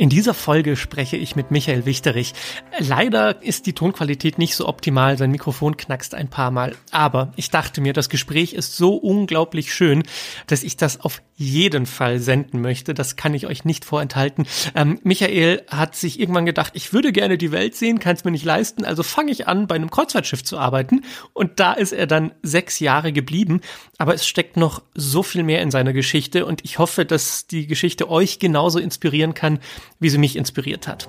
In dieser Folge spreche ich mit Michael Wichterich. Leider ist die Tonqualität nicht so optimal, sein Mikrofon knackst ein paar Mal. Aber ich dachte mir, das Gespräch ist so unglaublich schön, dass ich das auf jeden Fall senden möchte. Das kann ich euch nicht vorenthalten. Ähm, Michael hat sich irgendwann gedacht, ich würde gerne die Welt sehen, kann es mir nicht leisten, also fange ich an, bei einem Kreuzfahrtschiff zu arbeiten. Und da ist er dann sechs Jahre geblieben. Aber es steckt noch so viel mehr in seiner Geschichte und ich hoffe, dass die Geschichte euch genauso inspirieren kann, wie sie mich inspiriert hat.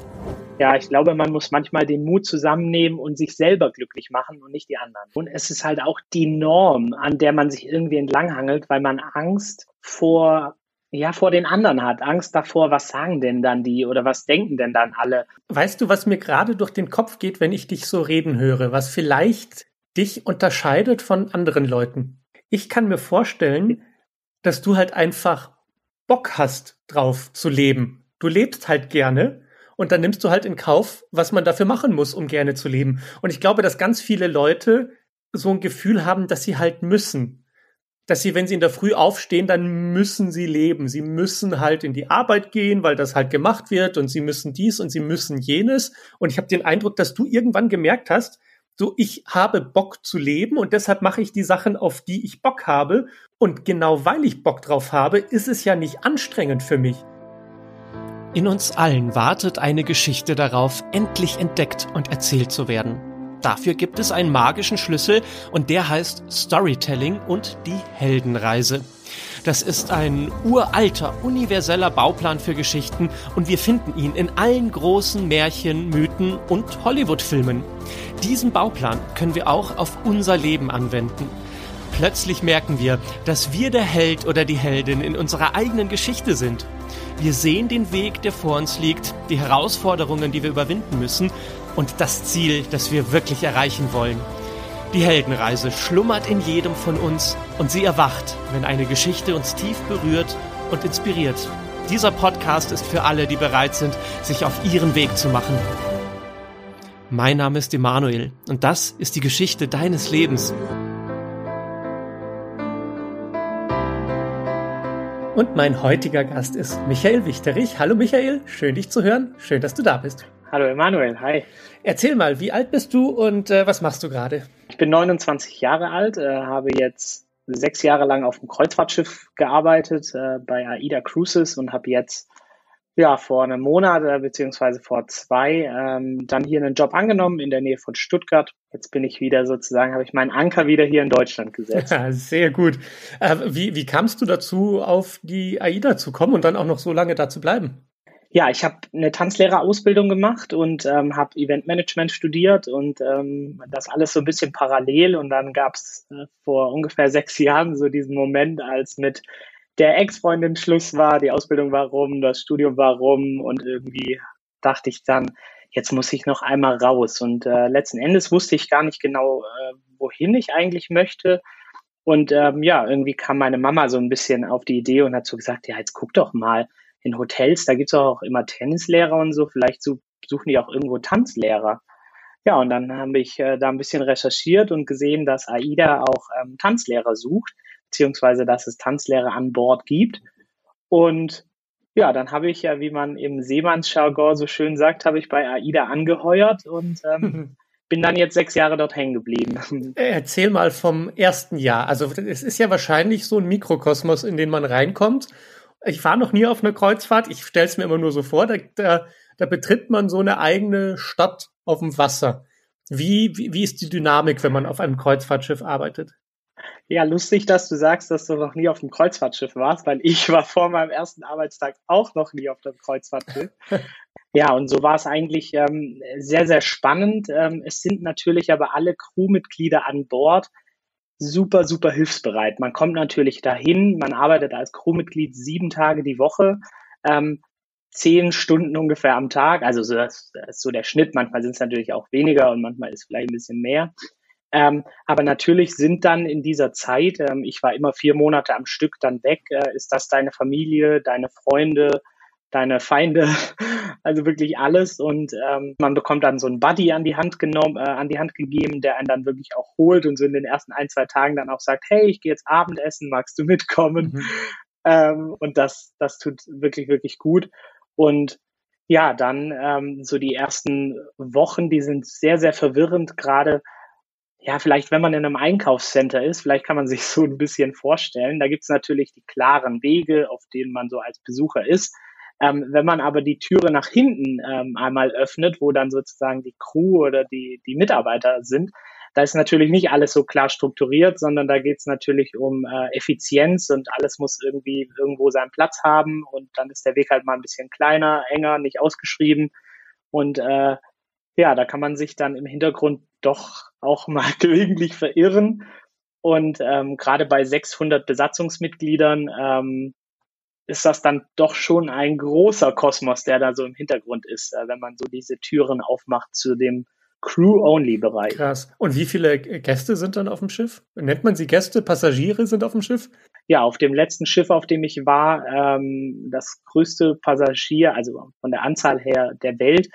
Ja, ich glaube, man muss manchmal den Mut zusammennehmen und sich selber glücklich machen und nicht die anderen. Und es ist halt auch die Norm, an der man sich irgendwie entlanghangelt, weil man Angst vor ja, vor den anderen hat. Angst davor, was sagen denn dann die oder was denken denn dann alle? Weißt du, was mir gerade durch den Kopf geht, wenn ich dich so reden höre, was vielleicht dich unterscheidet von anderen Leuten? Ich kann mir vorstellen, dass du halt einfach Bock hast, drauf zu leben du lebst halt gerne und dann nimmst du halt in Kauf, was man dafür machen muss, um gerne zu leben. Und ich glaube, dass ganz viele Leute so ein Gefühl haben, dass sie halt müssen. Dass sie, wenn sie in der Früh aufstehen, dann müssen sie leben. Sie müssen halt in die Arbeit gehen, weil das halt gemacht wird und sie müssen dies und sie müssen jenes. Und ich habe den Eindruck, dass du irgendwann gemerkt hast, so ich habe Bock zu leben und deshalb mache ich die Sachen, auf die ich Bock habe. Und genau weil ich Bock drauf habe, ist es ja nicht anstrengend für mich. In uns allen wartet eine Geschichte darauf, endlich entdeckt und erzählt zu werden. Dafür gibt es einen magischen Schlüssel und der heißt Storytelling und die Heldenreise. Das ist ein uralter, universeller Bauplan für Geschichten und wir finden ihn in allen großen Märchen, Mythen und Hollywood-Filmen. Diesen Bauplan können wir auch auf unser Leben anwenden. Plötzlich merken wir, dass wir der Held oder die Heldin in unserer eigenen Geschichte sind. Wir sehen den Weg, der vor uns liegt, die Herausforderungen, die wir überwinden müssen und das Ziel, das wir wirklich erreichen wollen. Die Heldenreise schlummert in jedem von uns und sie erwacht, wenn eine Geschichte uns tief berührt und inspiriert. Dieser Podcast ist für alle, die bereit sind, sich auf ihren Weg zu machen. Mein Name ist Emanuel und das ist die Geschichte deines Lebens. Und mein heutiger Gast ist Michael Wichterich. Hallo Michael, schön dich zu hören. Schön, dass du da bist. Hallo Emanuel, hi. Erzähl mal, wie alt bist du und äh, was machst du gerade? Ich bin 29 Jahre alt, äh, habe jetzt sechs Jahre lang auf dem Kreuzfahrtschiff gearbeitet äh, bei AIDA Cruises und habe jetzt ja, vor einem Monat äh, beziehungsweise vor zwei ähm, dann hier einen Job angenommen in der Nähe von Stuttgart. Jetzt bin ich wieder sozusagen, habe ich meinen Anker wieder hier in Deutschland gesetzt. Ja, sehr gut. Äh, wie, wie kamst du dazu, auf die AIDA zu kommen und dann auch noch so lange da zu bleiben? Ja, ich habe eine Tanzlehrerausbildung gemacht und ähm, habe Eventmanagement studiert und ähm, das alles so ein bisschen parallel. Und dann gab es äh, vor ungefähr sechs Jahren so diesen Moment, als mit der Ex-Freundin Schluss war, die Ausbildung war rum, das Studium war rum und irgendwie dachte ich dann, jetzt muss ich noch einmal raus. Und äh, letzten Endes wusste ich gar nicht genau, äh, wohin ich eigentlich möchte. Und ähm, ja, irgendwie kam meine Mama so ein bisschen auf die Idee und hat so gesagt, ja, jetzt guck doch mal in Hotels, da gibt's auch immer Tennislehrer und so, vielleicht so, suchen die auch irgendwo Tanzlehrer. Ja, und dann habe ich äh, da ein bisschen recherchiert und gesehen, dass AIDA auch ähm, Tanzlehrer sucht beziehungsweise dass es Tanzlehrer an Bord gibt. Und ja, dann habe ich ja, wie man im Seemannsjargon so schön sagt, habe ich bei AIDA angeheuert und ähm, bin dann jetzt sechs Jahre dort hängen geblieben. Erzähl mal vom ersten Jahr. Also es ist ja wahrscheinlich so ein Mikrokosmos, in den man reinkommt. Ich war noch nie auf einer Kreuzfahrt. Ich stelle es mir immer nur so vor. Da, da, da betritt man so eine eigene Stadt auf dem Wasser. Wie, wie, wie ist die Dynamik, wenn man auf einem Kreuzfahrtschiff arbeitet? Ja, lustig, dass du sagst, dass du noch nie auf dem Kreuzfahrtschiff warst, weil ich war vor meinem ersten Arbeitstag auch noch nie auf dem Kreuzfahrtschiff. ja, und so war es eigentlich ähm, sehr, sehr spannend. Ähm, es sind natürlich aber alle Crewmitglieder an Bord super, super hilfsbereit. Man kommt natürlich dahin, man arbeitet als Crewmitglied sieben Tage die Woche. Ähm, zehn Stunden ungefähr am Tag. Also so, das, das ist so der Schnitt. Manchmal sind es natürlich auch weniger und manchmal ist vielleicht ein bisschen mehr. Ähm, aber natürlich sind dann in dieser Zeit, ähm, ich war immer vier Monate am Stück dann weg, äh, ist das deine Familie, deine Freunde, deine Feinde, also wirklich alles. Und ähm, man bekommt dann so einen Buddy an die Hand genommen, äh, an die Hand gegeben, der einen dann wirklich auch holt und so in den ersten ein, zwei Tagen dann auch sagt, hey, ich gehe jetzt Abendessen, magst du mitkommen? Mhm. Ähm, und das, das tut wirklich, wirklich gut. Und Ja, dann ähm, so die ersten Wochen, die sind sehr, sehr verwirrend, gerade ja, vielleicht wenn man in einem Einkaufscenter ist, vielleicht kann man sich so ein bisschen vorstellen. Da gibt's natürlich die klaren Wege, auf denen man so als Besucher ist. Ähm, wenn man aber die Türe nach hinten ähm, einmal öffnet, wo dann sozusagen die Crew oder die, die Mitarbeiter sind, da ist natürlich nicht alles so klar strukturiert, sondern da geht's natürlich um äh, Effizienz und alles muss irgendwie irgendwo seinen Platz haben und dann ist der Weg halt mal ein bisschen kleiner, enger, nicht ausgeschrieben und äh, ja, da kann man sich dann im Hintergrund doch auch mal gelegentlich verirren. Und ähm, gerade bei 600 Besatzungsmitgliedern ähm, ist das dann doch schon ein großer Kosmos, der da so im Hintergrund ist, äh, wenn man so diese Türen aufmacht zu dem Crew-Only-Bereich. Krass. Und wie viele Gäste sind dann auf dem Schiff? Nennt man sie Gäste? Passagiere sind auf dem Schiff? Ja, auf dem letzten Schiff, auf dem ich war, ähm, das größte Passagier, also von der Anzahl her der Welt,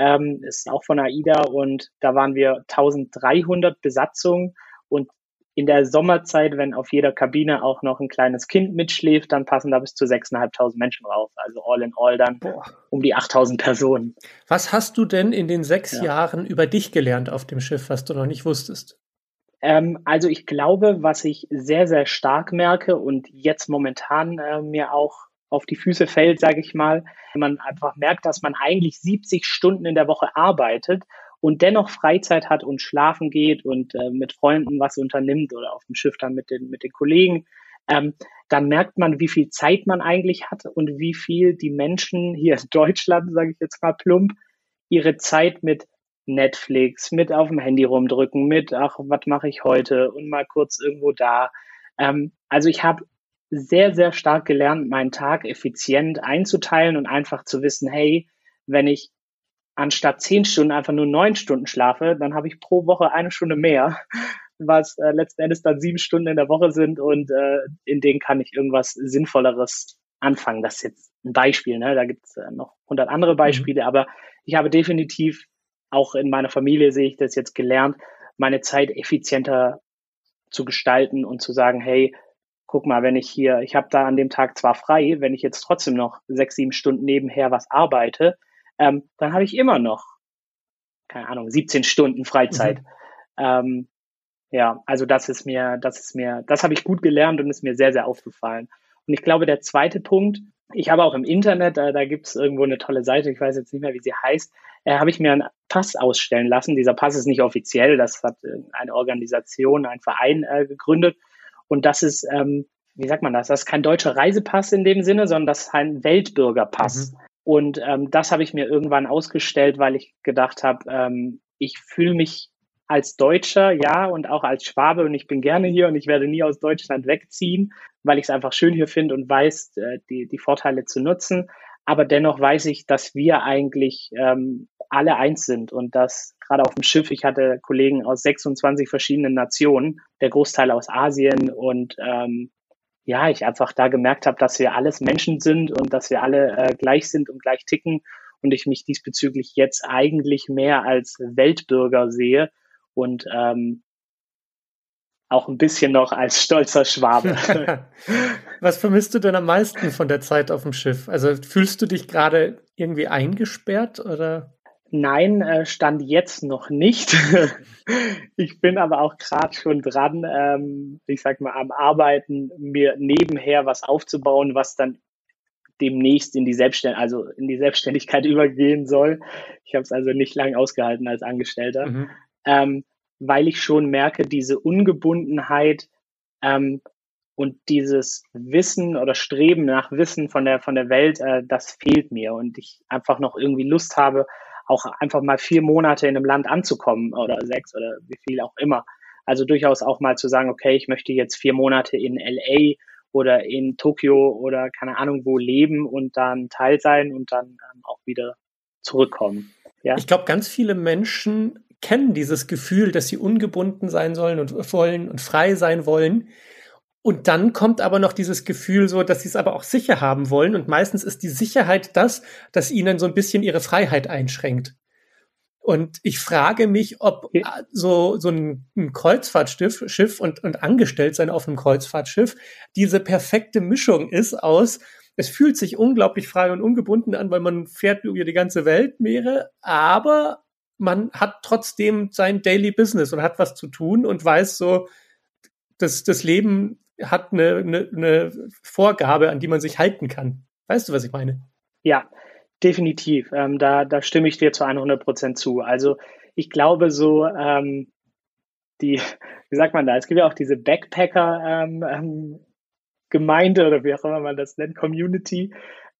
ähm, ist auch von AIDA und da waren wir 1300 Besatzungen und in der Sommerzeit, wenn auf jeder Kabine auch noch ein kleines Kind mitschläft, dann passen da bis zu 6.500 Menschen drauf. Also all in all dann Boah. um die 8.000 Personen. Was hast du denn in den sechs ja. Jahren über dich gelernt auf dem Schiff, was du noch nicht wusstest? Ähm, also ich glaube, was ich sehr, sehr stark merke und jetzt momentan äh, mir auch auf die Füße fällt, sage ich mal. Wenn man einfach merkt, dass man eigentlich 70 Stunden in der Woche arbeitet und dennoch Freizeit hat und schlafen geht und äh, mit Freunden was unternimmt oder auf dem Schiff dann mit den, mit den Kollegen, ähm, dann merkt man, wie viel Zeit man eigentlich hat und wie viel die Menschen hier in Deutschland, sage ich jetzt mal plump, ihre Zeit mit Netflix, mit auf dem Handy rumdrücken, mit, ach, was mache ich heute und mal kurz irgendwo da. Ähm, also ich habe sehr, sehr stark gelernt, meinen Tag effizient einzuteilen und einfach zu wissen, hey, wenn ich anstatt zehn Stunden einfach nur neun Stunden schlafe, dann habe ich pro Woche eine Stunde mehr, was äh, letzten Endes dann sieben Stunden in der Woche sind und äh, in denen kann ich irgendwas Sinnvolleres anfangen. Das ist jetzt ein Beispiel, ne? da gibt es äh, noch hundert andere mhm. Beispiele, mhm. aber ich habe definitiv auch in meiner Familie sehe ich das jetzt gelernt, meine Zeit effizienter zu gestalten und zu sagen, hey, guck mal, wenn ich hier, ich habe da an dem Tag zwar frei, wenn ich jetzt trotzdem noch sechs, sieben Stunden nebenher was arbeite, ähm, dann habe ich immer noch, keine Ahnung, 17 Stunden Freizeit. Mhm. Ähm, ja, also das ist mir, das ist mir, das habe ich gut gelernt und ist mir sehr, sehr aufgefallen. Und ich glaube, der zweite Punkt, ich habe auch im Internet, äh, da gibt es irgendwo eine tolle Seite, ich weiß jetzt nicht mehr, wie sie heißt, äh, habe ich mir einen Pass ausstellen lassen. Dieser Pass ist nicht offiziell, das hat äh, eine Organisation, ein Verein äh, gegründet. Und das ist, ähm, wie sagt man das? Das ist kein deutscher Reisepass in dem Sinne, sondern das ist ein Weltbürgerpass. Mhm. Und ähm, das habe ich mir irgendwann ausgestellt, weil ich gedacht habe, ähm, ich fühle mich als Deutscher, ja, und auch als Schwabe und ich bin gerne hier und ich werde nie aus Deutschland wegziehen, weil ich es einfach schön hier finde und weiß, äh, die, die Vorteile zu nutzen. Aber dennoch weiß ich, dass wir eigentlich ähm, alle eins sind und dass gerade auf dem Schiff, ich hatte Kollegen aus 26 verschiedenen Nationen, der Großteil aus Asien und ähm, ja, ich einfach da gemerkt habe, dass wir alles Menschen sind und dass wir alle äh, gleich sind und gleich ticken und ich mich diesbezüglich jetzt eigentlich mehr als Weltbürger sehe und ähm, auch ein bisschen noch als stolzer Schwabe. Was vermisst du denn am meisten von der Zeit auf dem Schiff? Also fühlst du dich gerade irgendwie eingesperrt oder? Nein, äh, stand jetzt noch nicht. ich bin aber auch gerade schon dran, ähm, ich sag mal, am Arbeiten, mir nebenher was aufzubauen, was dann demnächst in die Selbstständigkeit, also in die Selbstständigkeit übergehen soll. Ich habe es also nicht lange ausgehalten als Angestellter, mhm. ähm, weil ich schon merke, diese Ungebundenheit ähm, und dieses Wissen oder Streben nach Wissen von der von der Welt, äh, das fehlt mir und ich einfach noch irgendwie Lust habe, auch einfach mal vier Monate in einem Land anzukommen oder sechs oder wie viel auch immer. Also durchaus auch mal zu sagen, okay, ich möchte jetzt vier Monate in LA oder in Tokio oder keine Ahnung wo leben und dann Teil sein und dann ähm, auch wieder zurückkommen. Ja? Ich glaube, ganz viele Menschen kennen dieses Gefühl, dass sie ungebunden sein sollen und wollen und frei sein wollen. Und dann kommt aber noch dieses Gefühl so, dass sie es aber auch sicher haben wollen. Und meistens ist die Sicherheit das, dass ihnen so ein bisschen ihre Freiheit einschränkt. Und ich frage mich, ob so, so ein, ein Kreuzfahrtschiff Schiff und, und angestellt sein auf einem Kreuzfahrtschiff diese perfekte Mischung ist aus, es fühlt sich unglaublich frei und ungebunden an, weil man fährt über die ganze Welt Meere, aber man hat trotzdem sein Daily Business und hat was zu tun und weiß so, dass das Leben hat eine, eine, eine Vorgabe, an die man sich halten kann. Weißt du, was ich meine? Ja, definitiv. Ähm, da, da stimme ich dir zu 100 Prozent zu. Also ich glaube so, ähm, die, wie sagt man da, es gibt ja auch diese Backpacker ähm, ähm, Gemeinde oder wie auch immer man das nennt, Community.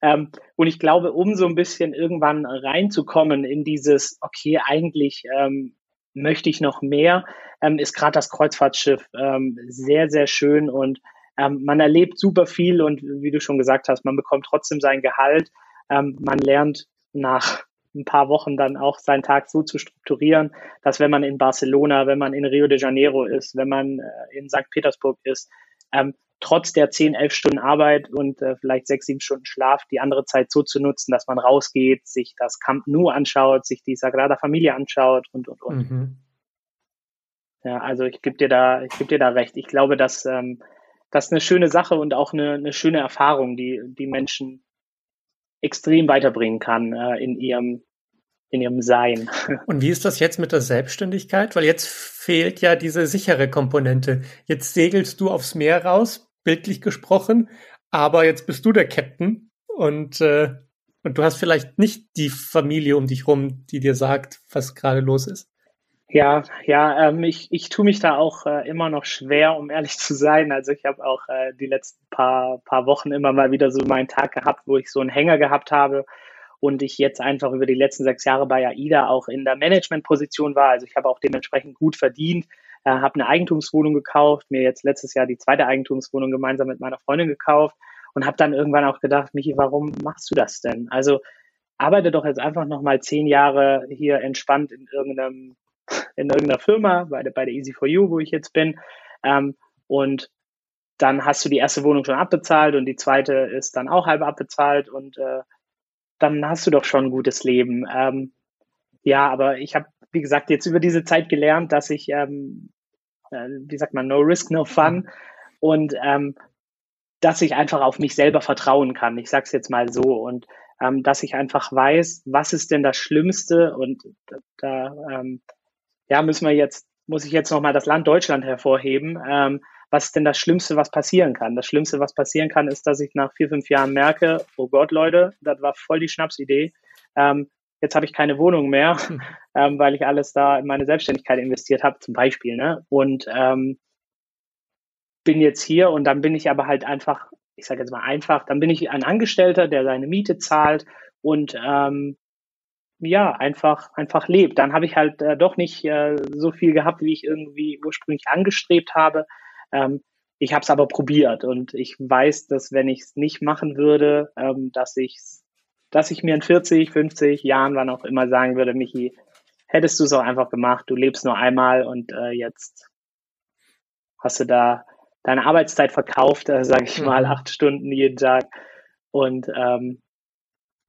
Ähm, und ich glaube, um so ein bisschen irgendwann reinzukommen in dieses, okay, eigentlich ähm, möchte ich noch mehr, ähm, ist gerade das Kreuzfahrtschiff ähm, sehr, sehr schön und ähm, man erlebt super viel und wie du schon gesagt hast, man bekommt trotzdem sein Gehalt. Ähm, man lernt nach ein paar Wochen dann auch seinen Tag so zu strukturieren, dass wenn man in Barcelona, wenn man in Rio de Janeiro ist, wenn man äh, in St. Petersburg ist, ähm, trotz der 10, 11 Stunden Arbeit und äh, vielleicht 6, 7 Stunden Schlaf die andere Zeit so zu nutzen, dass man rausgeht, sich das Camp Nou anschaut, sich die Sagrada Familia anschaut und, und, und. Mhm. Ja, also ich gebe dir da, ich gebe dir da recht. Ich glaube, dass ähm, das ist eine schöne Sache und auch eine, eine schöne Erfahrung, die die Menschen extrem weiterbringen kann äh, in ihrem in ihrem Sein. Und wie ist das jetzt mit der Selbstständigkeit? Weil jetzt fehlt ja diese sichere Komponente. Jetzt segelst du aufs Meer raus, bildlich gesprochen, aber jetzt bist du der Captain und, äh, und du hast vielleicht nicht die Familie um dich rum, die dir sagt, was gerade los ist. Ja, ja, ähm, ich, ich tue mich da auch äh, immer noch schwer, um ehrlich zu sein. Also ich habe auch äh, die letzten paar, paar Wochen immer mal wieder so meinen Tag gehabt, wo ich so einen Hänger gehabt habe und ich jetzt einfach über die letzten sechs Jahre bei AIDA auch in der Managementposition war. Also ich habe auch dementsprechend gut verdient, äh, habe eine Eigentumswohnung gekauft, mir jetzt letztes Jahr die zweite Eigentumswohnung gemeinsam mit meiner Freundin gekauft und habe dann irgendwann auch gedacht, Michi, warum machst du das denn? Also arbeite doch jetzt einfach nochmal zehn Jahre hier entspannt in irgendeinem in irgendeiner Firma, bei der, bei der Easy4You, wo ich jetzt bin. Ähm, und dann hast du die erste Wohnung schon abbezahlt und die zweite ist dann auch halb abbezahlt und äh, dann hast du doch schon ein gutes Leben. Ähm, ja, aber ich habe wie gesagt, jetzt über diese Zeit gelernt, dass ich, ähm, äh, wie sagt man, no risk, no fun und ähm, dass ich einfach auf mich selber vertrauen kann. Ich sag's jetzt mal so und ähm, dass ich einfach weiß, was ist denn das Schlimmste und da ähm, ja müssen wir jetzt muss ich jetzt noch mal das Land Deutschland hervorheben. Ähm, was ist denn das Schlimmste, was passieren kann? Das Schlimmste, was passieren kann, ist, dass ich nach vier, fünf Jahren merke, oh Gott, Leute, das war voll die Schnapsidee. Ähm, jetzt habe ich keine Wohnung mehr, hm. ähm, weil ich alles da in meine Selbstständigkeit investiert habe, zum Beispiel. Ne? Und ähm, bin jetzt hier und dann bin ich aber halt einfach, ich sage jetzt mal einfach, dann bin ich ein Angestellter, der seine Miete zahlt und ähm, ja, einfach, einfach lebt. Dann habe ich halt äh, doch nicht äh, so viel gehabt, wie ich irgendwie ursprünglich angestrebt habe. Ähm, ich habe es aber probiert und ich weiß, dass wenn ich es nicht machen würde, ähm, dass ich dass ich mir in 40, 50 Jahren, wann auch immer sagen würde, Michi, hättest du es auch einfach gemacht, du lebst nur einmal und äh, jetzt hast du da deine Arbeitszeit verkauft, äh, sage ich mal, mhm. acht Stunden jeden Tag. Und ähm,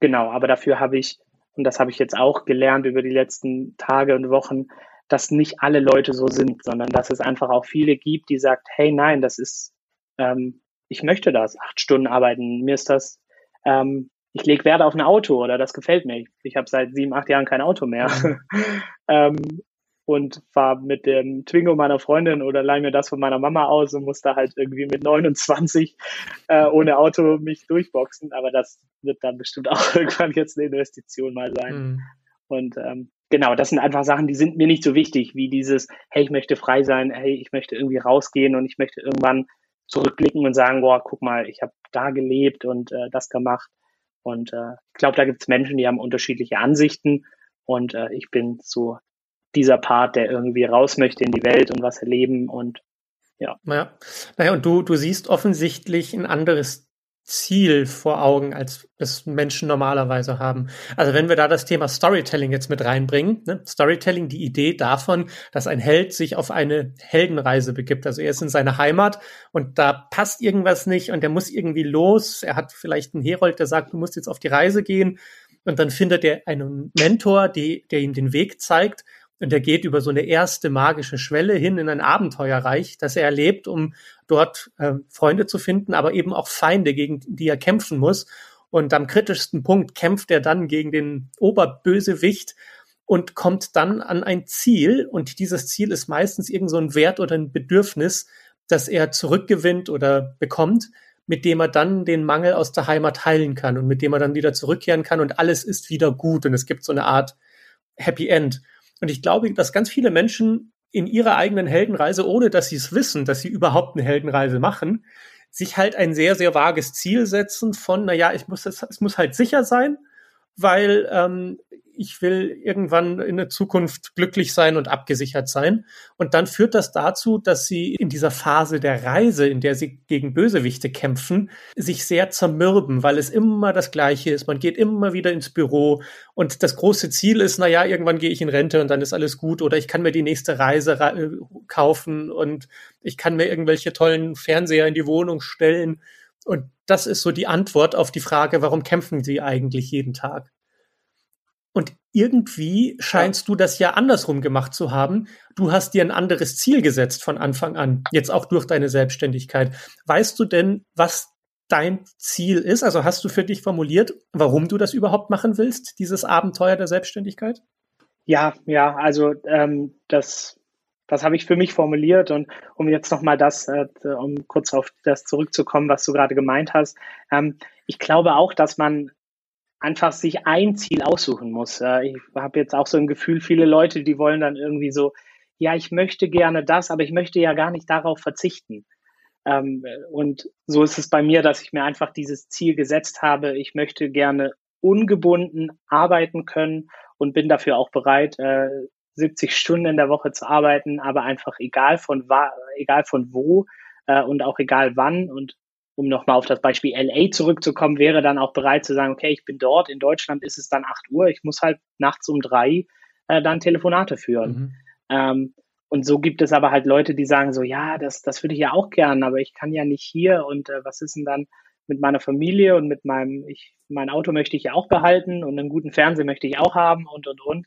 genau, aber dafür habe ich, und das habe ich jetzt auch gelernt über die letzten Tage und Wochen, dass nicht alle Leute so sind, sondern dass es einfach auch viele gibt, die sagt, hey, nein, das ist, ähm, ich möchte das, acht Stunden arbeiten, mir ist das ähm, ich lege Wert auf ein Auto oder das gefällt mir. Ich, ich habe seit sieben, acht Jahren kein Auto mehr. Ähm, und fahre mit dem Twingo meiner Freundin oder leih mir das von meiner Mama aus und muss da halt irgendwie mit 29 äh, ohne Auto mich durchboxen. Aber das wird dann bestimmt auch irgendwann jetzt eine Investition mal sein. Mhm. Und ähm, genau, das sind einfach Sachen, die sind mir nicht so wichtig, wie dieses, hey, ich möchte frei sein, hey, ich möchte irgendwie rausgehen und ich möchte irgendwann zurückblicken und sagen, boah, guck mal, ich habe da gelebt und äh, das gemacht. Und äh, ich glaube, da gibt es Menschen, die haben unterschiedliche Ansichten. Und äh, ich bin so dieser Part, der irgendwie raus möchte in die Welt und was erleben und ja. Naja, naja und du, du siehst offensichtlich ein anderes Ziel vor Augen, als es Menschen normalerweise haben. Also wenn wir da das Thema Storytelling jetzt mit reinbringen, ne? Storytelling, die Idee davon, dass ein Held sich auf eine Heldenreise begibt. Also er ist in seiner Heimat und da passt irgendwas nicht und er muss irgendwie los. Er hat vielleicht einen Herold, der sagt, du musst jetzt auf die Reise gehen und dann findet er einen Mentor, die, der ihm den Weg zeigt Und er geht über so eine erste magische Schwelle hin in ein Abenteuerreich, das er erlebt, um dort äh, Freunde zu finden, aber eben auch Feinde, gegen die er kämpfen muss. Und am kritischsten Punkt kämpft er dann gegen den Oberbösewicht und kommt dann an ein Ziel. Und dieses Ziel ist meistens irgend so ein Wert oder ein Bedürfnis, das er zurückgewinnt oder bekommt, mit dem er dann den Mangel aus der Heimat heilen kann und mit dem er dann wieder zurückkehren kann und alles ist wieder gut und es gibt so eine Art Happy End. Und ich glaube, dass ganz viele Menschen in ihrer eigenen Heldenreise, ohne dass sie es wissen, dass sie überhaupt eine Heldenreise machen, sich halt ein sehr, sehr vages Ziel setzen von, na ja, ich muss es muss halt sicher sein, weil ähm, ich will irgendwann in der Zukunft glücklich sein und abgesichert sein. Und dann führt das dazu, dass sie in dieser Phase der Reise, in der sie gegen Bösewichte kämpfen, sich sehr zermürben, weil es immer das Gleiche ist. Man geht immer wieder ins Büro und das große Ziel ist, na ja, irgendwann gehe ich in Rente und dann ist alles gut oder ich kann mir die nächste Reise äh, kaufen und ich kann mir irgendwelche tollen Fernseher in die Wohnung stellen. Und das ist so die Antwort auf die Frage, warum kämpfen sie eigentlich jeden Tag? Und irgendwie scheinst du das ja andersrum gemacht zu haben. Du hast dir ein anderes Ziel gesetzt von Anfang an, jetzt auch durch deine Selbstständigkeit. Weißt du denn, was dein Ziel ist? Also hast du für dich formuliert, warum du das überhaupt machen willst, dieses Abenteuer der Selbstständigkeit? Ja, ja, also ähm, das, das habe ich für mich formuliert und um jetzt nochmal das, äh, um kurz auf das zurückzukommen, was du gerade gemeint hast. Ähm, ich glaube auch, dass man einfach sich ein Ziel aussuchen muss. Ich habe jetzt auch so ein Gefühl, viele Leute, die wollen dann irgendwie so, ja, ich möchte gerne das, aber ich möchte ja gar nicht darauf verzichten. Ähm, und so ist es bei mir, dass ich mir einfach dieses Ziel gesetzt habe. Ich möchte gerne ungebunden arbeiten können und bin dafür auch bereit, 70 äh, Stunden in der Woche zu arbeiten, aber einfach egal von, egal von wo äh, und auch egal wann und um nochmal auf das Beispiel LA zurückzukommen, wäre dann auch bereit zu sagen, okay, ich bin dort, in Deutschland ist es dann 8 Uhr, ich muss halt nachts um drei äh, dann Telefonate führen. Mhm. Ähm, und so gibt es aber halt Leute, die sagen so, ja, das, das würde ich ja auch gern, aber ich kann ja nicht hier und äh, was ist denn dann mit meiner Familie und mit meinem, ich, mein Auto möchte ich ja auch behalten und einen guten Fernseher möchte ich auch haben und, und, und.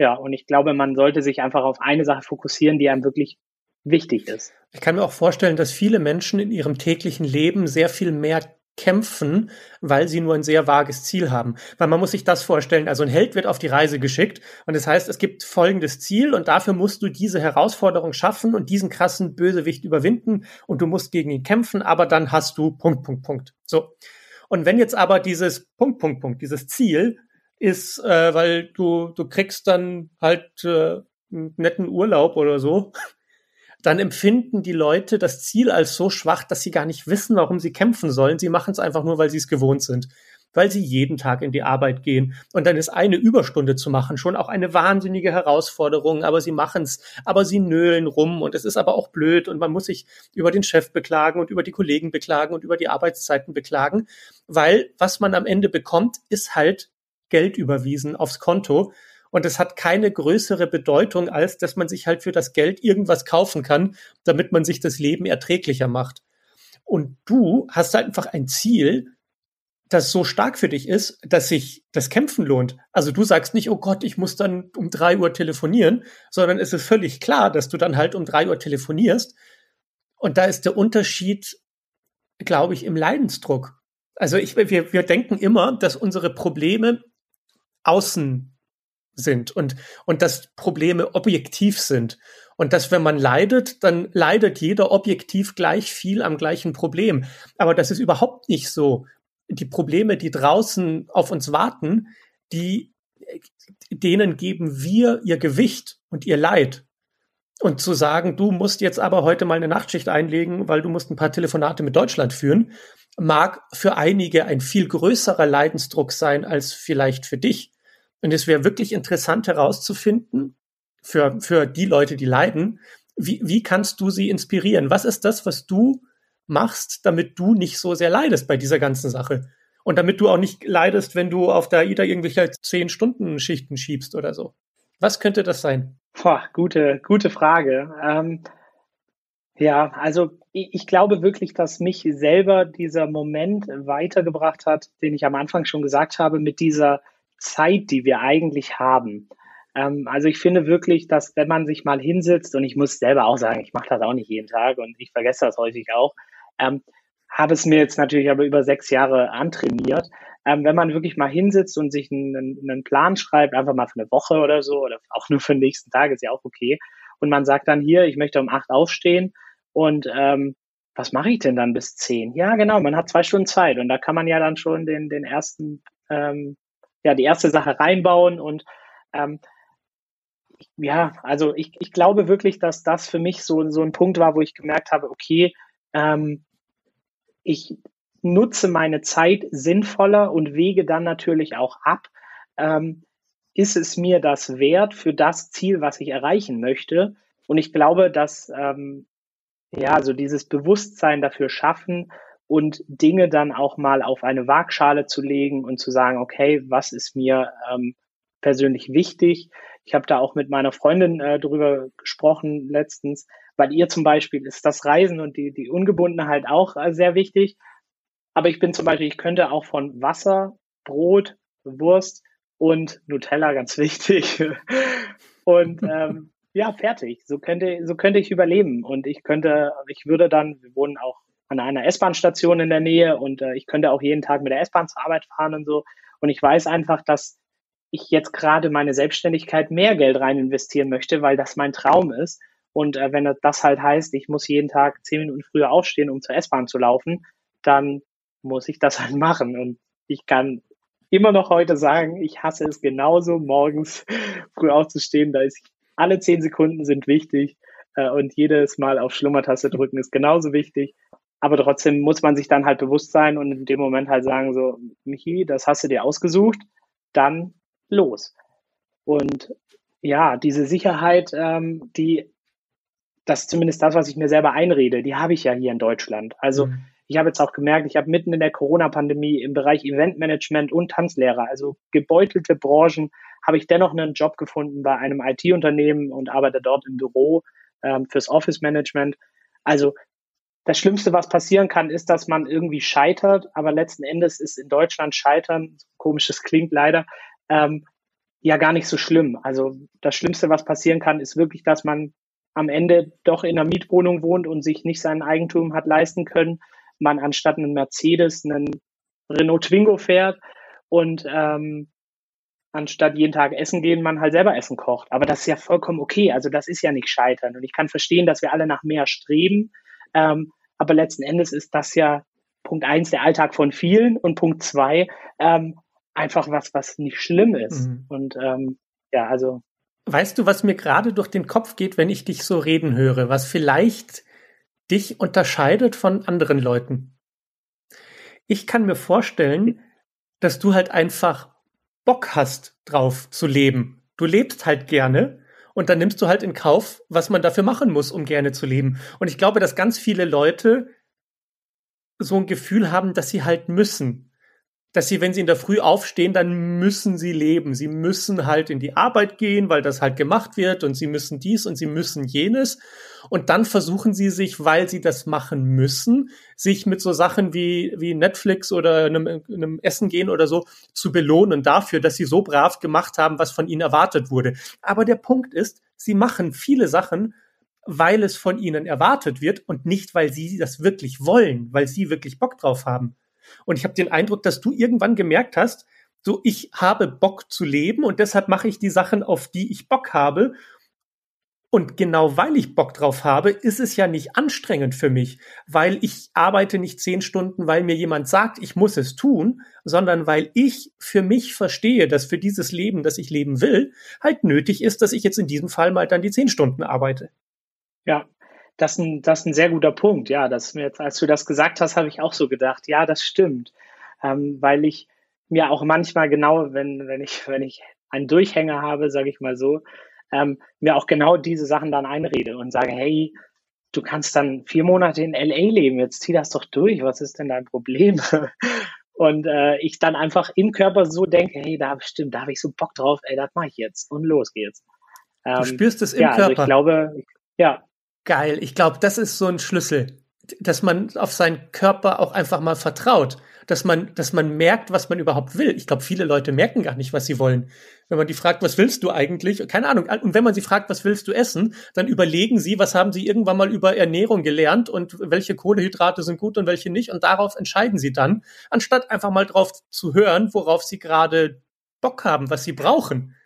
Ja, und ich glaube, man sollte sich einfach auf eine Sache fokussieren, die einem wirklich wichtig ist. Ich kann mir auch vorstellen, dass viele Menschen in ihrem täglichen Leben sehr viel mehr kämpfen, weil sie nur ein sehr vages Ziel haben. Weil man muss sich das vorstellen, also ein Held wird auf die Reise geschickt und das heißt, es gibt folgendes Ziel und dafür musst du diese Herausforderung schaffen und diesen krassen Bösewicht überwinden und du musst gegen ihn kämpfen, aber dann hast du Punkt, Punkt, Punkt. So. Und wenn jetzt aber dieses Punkt, Punkt, Punkt, dieses Ziel ist, äh, weil du, du kriegst dann halt äh, einen netten Urlaub oder so, dann empfinden die Leute das Ziel als so schwach, dass sie gar nicht wissen, warum sie kämpfen sollen. Sie machen es einfach nur, weil sie es gewohnt sind. Weil sie jeden Tag in die Arbeit gehen. Und dann ist eine Überstunde zu machen schon auch eine wahnsinnige Herausforderung, aber sie machen es, aber sie nölen rum. Und es ist aber auch blöd. Und man muss sich über den Chef beklagen und über die Kollegen beklagen und über die Arbeitszeiten beklagen, weil was man am Ende bekommt, ist halt Geld überwiesen aufs Konto und es hat keine größere Bedeutung, als dass man sich halt für das Geld irgendwas kaufen kann, damit man sich das Leben erträglicher macht. Und du hast halt einfach ein Ziel, das so stark für dich ist, dass sich das Kämpfen lohnt. Also du sagst nicht, oh Gott, ich muss dann um drei Uhr telefonieren, sondern es ist völlig klar, dass du dann halt um drei Uhr telefonierst. Und da ist der Unterschied, glaube ich, im Leidensdruck. Also ich, wir, wir denken immer, dass unsere Probleme außen sind und, und dass Probleme objektiv sind. Und dass wenn man leidet, dann leidet jeder objektiv gleich viel am gleichen Problem. Aber das ist überhaupt nicht so. Die Probleme, die draußen auf uns warten, die, denen geben wir ihr Gewicht und ihr Leid. Und zu sagen, du musst jetzt aber heute mal eine Nachtschicht einlegen, weil du musst ein paar Telefonate mit Deutschland führen, mag für einige ein viel größerer Leidensdruck sein als vielleicht für dich. Und es wäre wirklich interessant herauszufinden, für, für die Leute, die leiden, wie, wie kannst du sie inspirieren? Was ist das, was du machst, damit du nicht so sehr leidest bei dieser ganzen Sache? Und damit du auch nicht leidest, wenn du auf der AIDA irgendwelche zehn Stunden Schichten schiebst oder so. Was könnte das sein? Boah, gute, gute Frage. Ähm, ja, also ich, glaube wirklich, dass mich selber dieser Moment weitergebracht hat, den ich am Anfang schon gesagt habe, mit dieser Zeit, die wir eigentlich haben. Ähm, also ich finde wirklich, dass wenn man sich mal hinsetzt, und ich muss selber auch sagen, ich mache das auch nicht jeden Tag und ich vergesse das häufig auch, ähm, habe es mir jetzt natürlich aber über sechs Jahre antrainiert. Ähm, wenn man wirklich mal hinsitzt und sich einen, einen Plan schreibt, einfach mal für eine Woche oder so, oder auch nur für den nächsten Tag, ist ja auch okay. Und man sagt dann hier, ich möchte um acht aufstehen und ähm, was mache ich denn dann bis zehn? Ja, genau, man hat zwei Stunden Zeit und da kann man ja dann schon den, den ersten, ähm, ja, die erste Sache reinbauen und ähm, ja, also ich, ich glaube wirklich, dass das für mich so, so ein Punkt war, wo ich gemerkt habe, okay, ähm, ich nutze meine Zeit sinnvoller und wege dann natürlich auch ab. Ähm, ist es mir das wert für das Ziel, was ich erreichen möchte? Und ich glaube, dass ähm, ja, so dieses Bewusstsein dafür schaffen und Dinge dann auch mal auf eine Waagschale zu legen und zu sagen, okay, was ist mir ähm, persönlich wichtig? Ich habe da auch mit meiner Freundin äh, drüber gesprochen letztens, weil ihr zum Beispiel ist das Reisen und die, die Ungebundenheit auch äh, sehr wichtig. Aber ich bin zum Beispiel, ich könnte auch von Wasser, Brot, Wurst und Nutella, ganz wichtig. und ähm, ja, fertig. So könnte, so könnte ich überleben. Und ich könnte, ich würde dann, wir wohnen auch an einer S-Bahn-Station in der Nähe und äh, ich könnte auch jeden Tag mit der S-Bahn zur Arbeit fahren und so. Und ich weiß einfach, dass ich jetzt gerade meine Selbstständigkeit mehr Geld rein investieren möchte, weil das mein Traum ist. Und äh, wenn das halt heißt, ich muss jeden Tag zehn Minuten früher aufstehen, um zur S-Bahn zu laufen, dann muss ich das halt machen. Und ich kann immer noch heute sagen, ich hasse es genauso, morgens früh aufzustehen. Da ist alle zehn Sekunden sind wichtig äh, und jedes Mal auf Schlummertaste drücken ist genauso wichtig. Aber trotzdem muss man sich dann halt bewusst sein und in dem Moment halt sagen, so, Michi, das hast du dir ausgesucht, dann los. Und ja, diese Sicherheit, ähm, die, das ist zumindest das, was ich mir selber einrede, die habe ich ja hier in Deutschland. Also mhm. ich habe jetzt auch gemerkt, ich habe mitten in der Corona-Pandemie im Bereich Eventmanagement und Tanzlehrer, also gebeutelte Branchen, habe ich dennoch einen Job gefunden bei einem IT-Unternehmen und arbeite dort im Büro ähm, fürs Office-Management. Also das Schlimmste, was passieren kann, ist, dass man irgendwie scheitert, aber letzten Endes ist in Deutschland Scheitern, so komisch das klingt leider, ähm, ja gar nicht so schlimm. Also das Schlimmste, was passieren kann, ist wirklich, dass man am Ende doch in einer Mietwohnung wohnt und sich nicht sein Eigentum hat leisten können, man anstatt einen Mercedes einen Renault Twingo fährt und ähm, anstatt jeden Tag essen gehen, man halt selber Essen kocht. Aber das ist ja vollkommen okay. Also das ist ja nicht scheitern. Und ich kann verstehen, dass wir alle nach mehr streben. Ähm, aber letzten Endes ist das ja Punkt eins der Alltag von vielen und Punkt zwei ähm, einfach was, was nicht schlimm ist. Mhm. Und ähm, ja, also. Weißt du, was mir gerade durch den Kopf geht, wenn ich dich so reden höre, was vielleicht dich unterscheidet von anderen Leuten? Ich kann mir vorstellen, dass du halt einfach Bock hast drauf zu leben. Du lebst halt gerne und dann nimmst du halt in Kauf, was man dafür machen muss, um gerne zu leben. Und ich glaube, dass ganz viele Leute so ein Gefühl haben, dass sie halt müssen dass sie, wenn sie in der Früh aufstehen, dann müssen sie leben. Sie müssen halt in die Arbeit gehen, weil das halt gemacht wird und sie müssen dies und sie müssen jenes. Und dann versuchen sie sich, weil sie das machen müssen, sich mit so Sachen wie, wie Netflix oder einem, einem Essen gehen oder so zu belohnen dafür, dass sie so brav gemacht haben, was von ihnen erwartet wurde. Aber der Punkt ist, sie machen viele Sachen, weil es von ihnen erwartet wird und nicht, weil sie das wirklich wollen, weil sie wirklich Bock drauf haben. Und ich habe den Eindruck, dass du irgendwann gemerkt hast, so ich habe Bock zu leben und deshalb mache ich die Sachen, auf die ich Bock habe. Und genau weil ich Bock drauf habe, ist es ja nicht anstrengend für mich, weil ich arbeite nicht zehn Stunden, weil mir jemand sagt, ich muss es tun, sondern weil ich für mich verstehe, dass für dieses Leben, das ich leben will, halt nötig ist, dass ich jetzt in diesem Fall mal dann die zehn Stunden arbeite. Ja, das ist ein, das ist ein sehr guter Punkt. Ja, das mir jetzt, als du das gesagt hast, habe ich auch so gedacht. Ja, das stimmt, ähm, weil ich mir auch manchmal genau, wenn wenn ich wenn ich einen Durchhänger habe, sage ich mal so, ähm, mir auch genau diese Sachen dann einrede und sage, hey, du kannst dann vier Monate in LA leben, jetzt zieh das doch durch. Was ist denn dein Problem? Und äh, ich dann einfach im Körper so denke, hey, da stimmt, da habe ich so Bock drauf, ey, das mache ich jetzt und los geht's. Ähm, du spürst es im ja, Körper. Also ich glaube, ja, Geil. Ich glaube, das ist so ein Schlüssel. dass man auf seinen Körper auch einfach mal vertraut, dass man, dass man merkt, was man überhaupt will. Ich glaube, viele Leute merken gar nicht, was sie wollen. Wenn man die fragt, was willst du eigentlich? Keine Ahnung. Und wenn man sie fragt, was willst du essen, dann überlegen sie, was haben sie irgendwann mal über Ernährung gelernt und welche Kohlehydrate sind gut und welche nicht. Und darauf entscheiden sie dann, anstatt einfach mal drauf zu hören, worauf sie gerade Bock haben, was sie brauchen.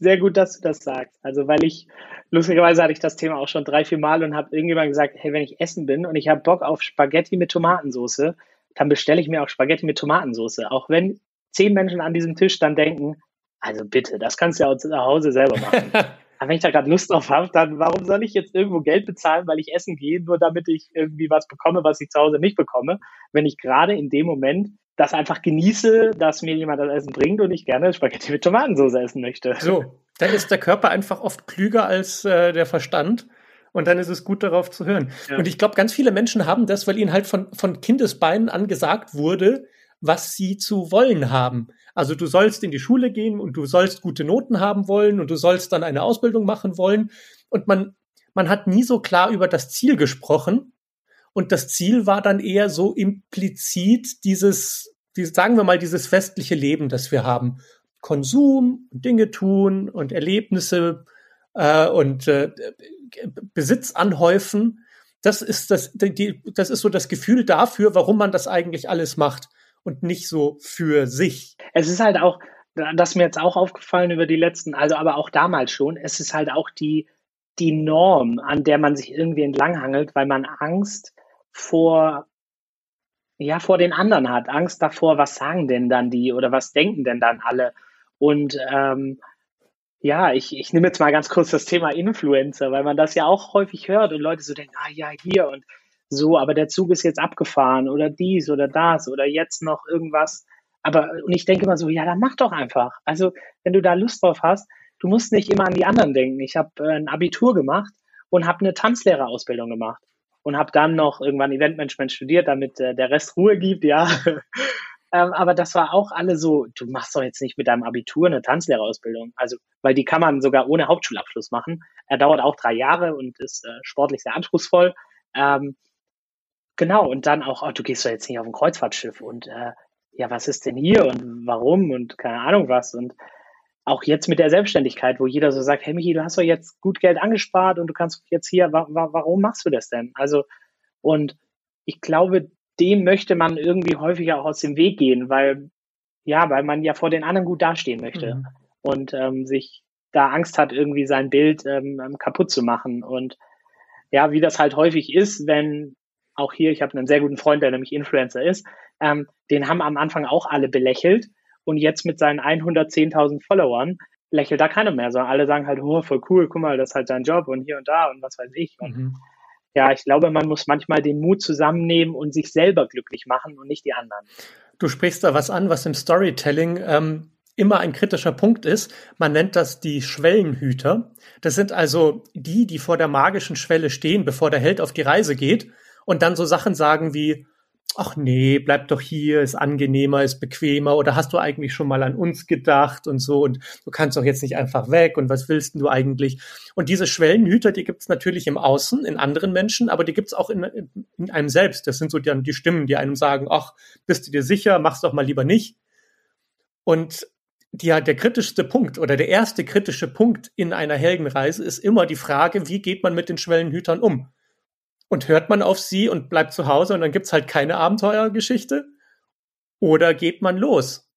Sehr gut, dass du das sagst. Also, weil ich, lustigerweise hatte ich das Thema auch schon drei, vier Mal und habe irgendjemand gesagt, hey, wenn ich essen bin und ich habe Bock auf Spaghetti mit Tomatensauce, dann bestelle ich mir auch Spaghetti mit Tomatensauce. Auch wenn zehn Menschen an diesem Tisch dann denken, also bitte, das kannst du ja auch zu Hause selber machen. Aber wenn ich da gerade Lust drauf habe, dann warum soll ich jetzt irgendwo Geld bezahlen, weil ich essen gehe, nur damit ich irgendwie was bekomme, was ich zu Hause nicht bekomme, wenn ich gerade in dem Moment das einfach genieße, dass mir jemand das Essen bringt und ich gerne Spaghetti mit Tomatensauce essen möchte. So, dann ist der Körper einfach oft klüger als äh, der Verstand. Und dann ist es gut, darauf zu hören. Ja. Und ich glaube, ganz viele Menschen haben das, weil ihnen halt von, von Kindesbeinen an gesagt wurde, was sie zu wollen haben. Also du sollst in die Schule gehen und du sollst gute Noten haben wollen und du sollst dann eine Ausbildung machen wollen. Und man, man hat nie so klar über das Ziel gesprochen. Und das Ziel war dann eher so implizit dieses, dieses, sagen wir mal, dieses westliche Leben, das wir haben. Konsum, Dinge tun und Erlebnisse äh, und äh, Besitz anhäufen. Das ist das, die, das ist so das Gefühl dafür, warum man das eigentlich alles macht und nicht so für sich. Es ist halt auch, das ist mir jetzt auch aufgefallen über die letzten, also aber auch damals schon, es ist halt auch die, die Norm, an der man sich irgendwie entlanghangelt, weil man Angst vor, ja, vor den anderen hat, Angst davor, was sagen denn dann die oder was denken denn dann alle. Und ähm, ja, ich, ich nehme jetzt mal ganz kurz das Thema Influencer, weil man das ja auch häufig hört und Leute so denken, ah ja, hier und so, aber der Zug ist jetzt abgefahren oder dies oder das oder jetzt noch irgendwas. Aber, und ich denke immer so, ja, dann mach doch einfach. Also, wenn du da Lust drauf hast, du musst nicht immer an die anderen denken. Ich habe äh, ein Abitur gemacht und habe eine Tanzlehrerausbildung gemacht und habe dann noch irgendwann Eventmanagement studiert, damit äh, der Rest Ruhe gibt, ja. Ähm, aber das war auch alle so, du machst doch jetzt nicht mit deinem Abitur eine Tanzlehrerausbildung. Also, weil die kann man sogar ohne Hauptschulabschluss machen. Er dauert auch drei Jahre und ist äh, sportlich sehr anspruchsvoll. Ähm, genau, und dann auch, oh, du gehst doch jetzt nicht auf ein Kreuzfahrtschiff und äh, ja, was ist denn hier und warum und keine Ahnung was. Und auch jetzt mit der Selbstständigkeit, wo jeder so sagt, hey Michi, du hast doch jetzt gut Geld angespart und du kannst jetzt hier, wa wa warum machst du das denn? Also, und ich glaube, dem möchte man irgendwie häufiger auch aus dem Weg gehen, weil ja, weil man ja vor den anderen gut dastehen möchte mhm. und ähm, sich da Angst hat, irgendwie sein Bild ähm, ähm, kaputt zu machen. Und ja, wie das halt häufig ist, wenn auch hier, ich habe einen sehr guten Freund, der nämlich Influencer ist, ähm, den haben am Anfang auch alle belächelt und jetzt mit seinen 110.000 Followern lächelt da keiner mehr, sondern alle sagen halt, oh, voll cool, guck mal, das ist halt sein Job und hier und da und was weiß ich. Und mhm ja, ich glaube, man muss manchmal den Mut zusammennehmen und sich selber glücklich machen und nicht die anderen. Du sprichst da was an, was im Storytelling ähm, immer ein kritischer Punkt ist. Man nennt das die Schwellenhüter. Das sind also die, die vor der magischen Schwelle stehen, bevor der Held auf die Reise geht und dann so Sachen sagen wie, ach nee, bleib doch hier, ist angenehmer, ist bequemer oder hast du eigentlich schon mal an uns gedacht und so und du kannst doch jetzt nicht einfach weg und was willst du eigentlich? Und diese Schwellenhüter, die gibt's natürlich im Außen, in anderen Menschen, aber die gibt's auch in, in einem selbst. Das sind so dann die Stimmen, die einem sagen, ach, bist du dir sicher, mach's doch mal lieber nicht. Und die, der kritischste Punkt oder der erste kritische Punkt in einer Heldenreise ist immer die Frage, wie geht man mit den Schwellenhütern um? Und hört man auf sie und bleibt zu Hause und dann gibt's halt keine Abenteuergeschichte? Oder geht man los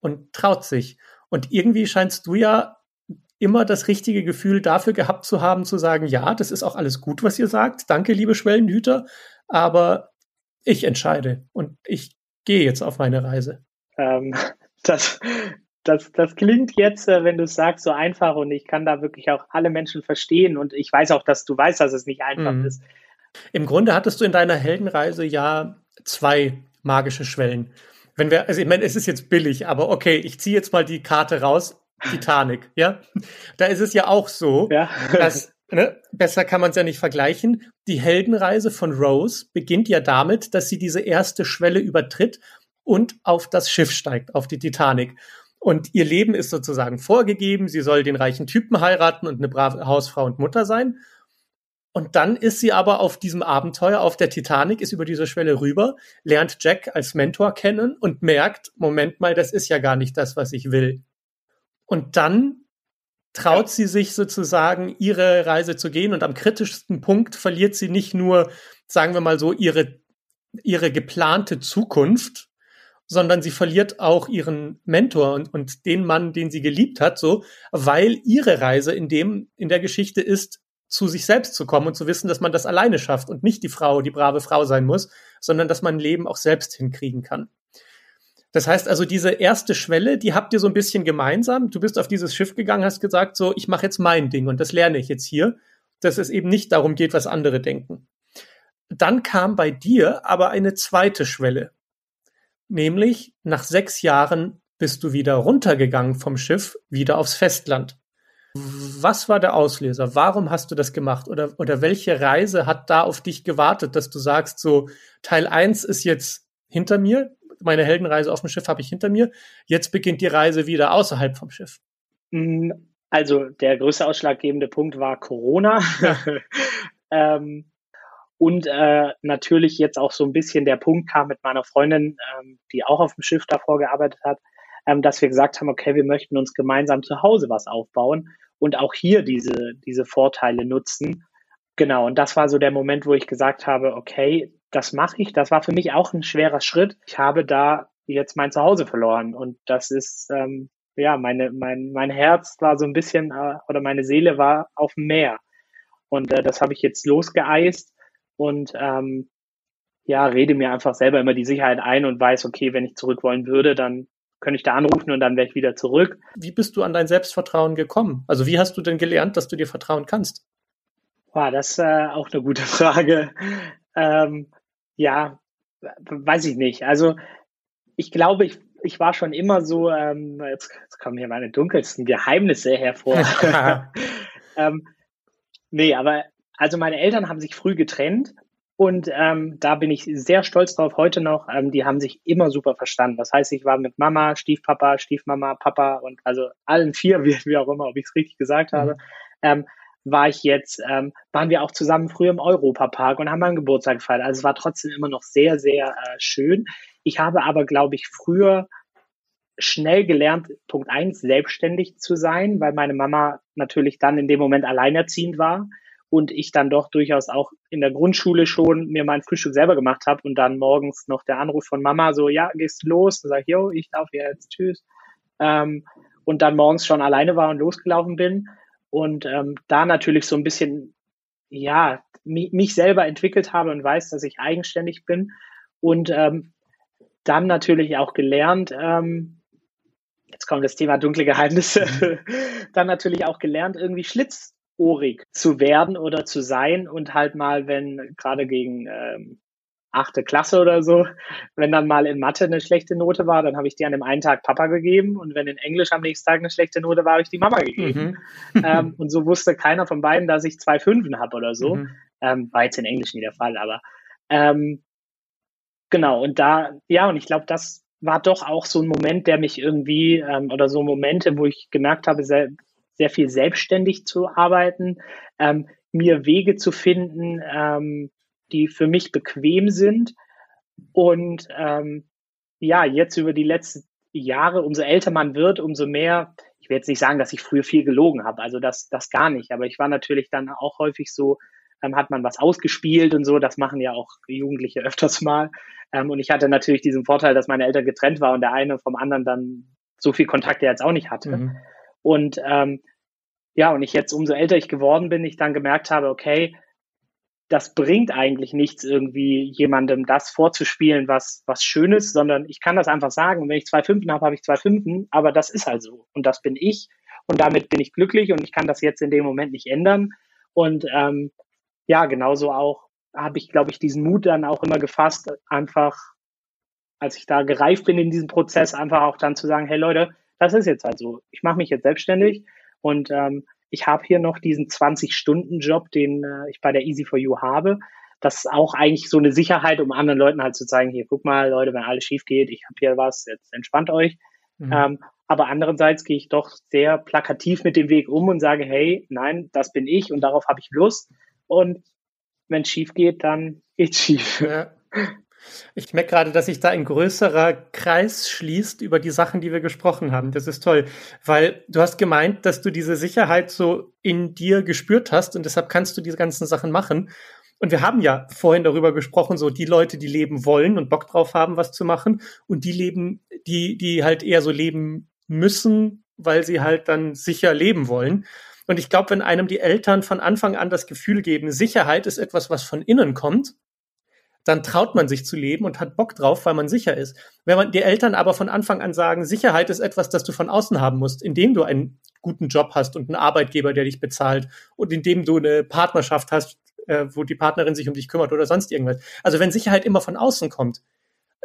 und traut sich? Und irgendwie scheinst du ja immer das richtige Gefühl dafür gehabt zu haben, zu sagen, ja, das ist auch alles gut, was ihr sagt. Danke, liebe Schwellenhüter. Aber ich entscheide und ich gehe jetzt auf meine Reise. Ähm, das, das, das klingt jetzt, äh, wenn du es sagst, so einfach und ich kann da wirklich auch alle Menschen verstehen und ich weiß auch, dass du weißt, dass es nicht einfach mhm. ist. Im Grunde hattest du in deiner Heldenreise ja zwei magische Schwellen. Wenn wir, also ich meine, es ist jetzt billig, aber okay, ich ziehe jetzt mal die Karte raus. Titanic, ja. Da ist es ja auch so, ja. dass, ne, besser kann man es ja nicht vergleichen. Die Heldenreise von Rose beginnt ja damit, dass sie diese erste Schwelle übertritt und auf das Schiff steigt, auf die Titanic. Und ihr Leben ist sozusagen vorgegeben. Sie soll den reichen Typen heiraten und eine brave Hausfrau und Mutter sein. Und dann ist sie aber auf diesem Abenteuer auf der Titanic, ist über diese Schwelle rüber, lernt Jack als Mentor kennen und merkt, Moment mal, das ist ja gar nicht das, was ich will. Und dann traut sie sich sozusagen, ihre Reise zu gehen und am kritischsten Punkt verliert sie nicht nur, sagen wir mal so, ihre, ihre geplante Zukunft, sondern sie verliert auch ihren Mentor und, und den Mann, den sie geliebt hat, so, weil ihre Reise in dem, in der Geschichte ist, zu sich selbst zu kommen und zu wissen, dass man das alleine schafft und nicht die Frau, die brave Frau sein muss, sondern dass man Leben auch selbst hinkriegen kann. Das heißt also, diese erste Schwelle, die habt ihr so ein bisschen gemeinsam. Du bist auf dieses Schiff gegangen, hast gesagt, so, ich mache jetzt mein Ding und das lerne ich jetzt hier, dass es eben nicht darum geht, was andere denken. Dann kam bei dir aber eine zweite Schwelle. Nämlich nach sechs Jahren bist du wieder runtergegangen vom Schiff, wieder aufs Festland. Was war der Auslöser? Warum hast du das gemacht? Oder, oder welche Reise hat da auf dich gewartet, dass du sagst, so Teil 1 ist jetzt hinter mir, meine Heldenreise auf dem Schiff habe ich hinter mir, jetzt beginnt die Reise wieder außerhalb vom Schiff? Mm, also der größte ausschlaggebende Punkt war Corona. Ja. ähm, und äh, natürlich jetzt auch so ein bisschen der Punkt kam mit meiner Freundin, ähm, die auch auf dem Schiff davor gearbeitet hat, ähm, dass wir gesagt haben, okay, wir möchten uns gemeinsam zu Hause was aufbauen und auch hier diese, diese Vorteile nutzen. Genau, und das war so der Moment, wo ich gesagt habe, okay, das mache ich. Das war für mich auch ein schwerer Schritt. Ich habe da jetzt mein Zuhause verloren und das ist, ähm, ja, meine, mein, mein Herz war so ein bisschen, äh, oder meine Seele war auf dem Meer. Und äh, das habe ich jetzt losgeeist und ähm, ja, rede mir einfach selber immer die Sicherheit ein und weiß, okay, wenn ich zurück wollen würde, dann könnte ich da anrufen und dann wäre ich wieder zurück. Wie bist du an dein Selbstvertrauen gekommen? Also wie hast du denn gelernt, dass du dir vertrauen kannst? Wow, das ist äh, auch eine gute Frage. Ähm, ja, weiß ich nicht. Also ich glaube, ich, ich war schon immer so, ähm, jetzt, jetzt kommen hier meine dunkelsten Geheimnisse hervor. ähm, nee, aber also meine Eltern haben sich früh getrennt und ähm, da bin ich sehr stolz drauf heute noch. Ähm, die haben sich immer super verstanden. Das heißt, ich war mit Mama, Stiefpapa, Stiefmama, Papa und also allen vier, wie, wie auch immer, ob ich es richtig gesagt mhm. habe, ähm, war ich jetzt, ähm, waren wir auch zusammen früher im Europapark und haben meinen Geburtstag gefeiert. Also es war trotzdem immer noch sehr, sehr äh, schön. Ich habe aber, glaube ich, früher schnell gelernt, Punkt eins, selbstständig zu sein, weil meine Mama natürlich dann in dem Moment alleinerziehend war und ich dann doch durchaus auch in der Grundschule schon mir mein Frühstück selber gemacht habe und dann morgens noch der Anruf von Mama so, ja, gehst du los? Und sag ich, yo, ich darf jetzt, tschüss. Ähm, und dann morgens schon alleine war und losgelaufen bin und ähm, da natürlich so ein bisschen, ja, mich, mich selber entwickelt habe und weiß, dass ich eigenständig bin und ähm, dann natürlich auch gelernt, ähm, jetzt kommt das Thema dunkle Geheimnisse, dann natürlich auch gelernt, irgendwie Schlitz ohrig zu werden oder zu sein und halt mal, wenn gerade gegen ähm, achte Klasse oder so, wenn dann mal in Mathe eine schlechte Note war, dann habe ich die an dem einen Tag Papa gegeben und wenn in Englisch am nächsten Tag eine schlechte Note war, habe ich die Mama gegeben. Mhm. ähm, und so wusste keiner von beiden, dass ich zwei Fünfen habe oder so. Mhm. Ähm, war jetzt in Englisch nie der Fall, aber ähm, genau, und da, ja, und ich glaube, das war doch auch so ein Moment, der mich irgendwie, ähm, oder so Momente, wo ich gemerkt habe, sehr, viel selbstständig zu arbeiten, ähm, mir Wege zu finden, ähm, die für mich bequem sind. Und ähm, ja, jetzt über die letzten Jahre, umso älter man wird, umso mehr, ich will jetzt nicht sagen, dass ich früher viel gelogen habe, also das, das gar nicht, aber ich war natürlich dann auch häufig so, ähm, hat man was ausgespielt und so, das machen ja auch Jugendliche öfters mal. Ähm, und ich hatte natürlich diesen Vorteil, dass meine Eltern getrennt waren und der eine vom anderen dann so viel Kontakt jetzt auch nicht hatte. Mhm. Und ähm, ja, und ich jetzt, umso älter ich geworden bin, ich dann gemerkt habe, okay, das bringt eigentlich nichts, irgendwie jemandem das vorzuspielen, was, was schön ist, sondern ich kann das einfach sagen. Und wenn ich zwei Fünften habe, habe ich zwei Fünften, aber das ist halt so. Und das bin ich. Und damit bin ich glücklich und ich kann das jetzt in dem Moment nicht ändern. Und ähm, ja, genauso auch habe ich, glaube ich, diesen Mut dann auch immer gefasst, einfach, als ich da gereift bin in diesem Prozess, einfach auch dann zu sagen, hey Leute, das ist jetzt halt so. Ich mache mich jetzt selbstständig und ähm, ich habe hier noch diesen 20-Stunden-Job, den äh, ich bei der Easy for You habe. Das ist auch eigentlich so eine Sicherheit, um anderen Leuten halt zu zeigen, hier, guck mal, Leute, wenn alles schief geht, ich habe hier was, jetzt entspannt euch. Mhm. Ähm, aber andererseits gehe ich doch sehr plakativ mit dem Weg um und sage, hey, nein, das bin ich und darauf habe ich Lust. Und wenn es schief geht, dann geht's schief. Ja. Ich merke gerade, dass sich da ein größerer Kreis schließt über die Sachen, die wir gesprochen haben. Das ist toll, weil du hast gemeint, dass du diese Sicherheit so in dir gespürt hast und deshalb kannst du diese ganzen Sachen machen. Und wir haben ja vorhin darüber gesprochen, so die Leute, die leben wollen und Bock drauf haben, was zu machen und die leben, die, die halt eher so leben müssen, weil sie halt dann sicher leben wollen. Und ich glaube, wenn einem die Eltern von Anfang an das Gefühl geben, Sicherheit ist etwas, was von innen kommt, dann traut man sich zu leben und hat Bock drauf, weil man sicher ist. Wenn man die Eltern aber von Anfang an sagen, Sicherheit ist etwas, das du von außen haben musst, indem du einen guten Job hast und einen Arbeitgeber, der dich bezahlt und indem du eine Partnerschaft hast, äh, wo die Partnerin sich um dich kümmert oder sonst irgendwas. Also wenn Sicherheit immer von außen kommt,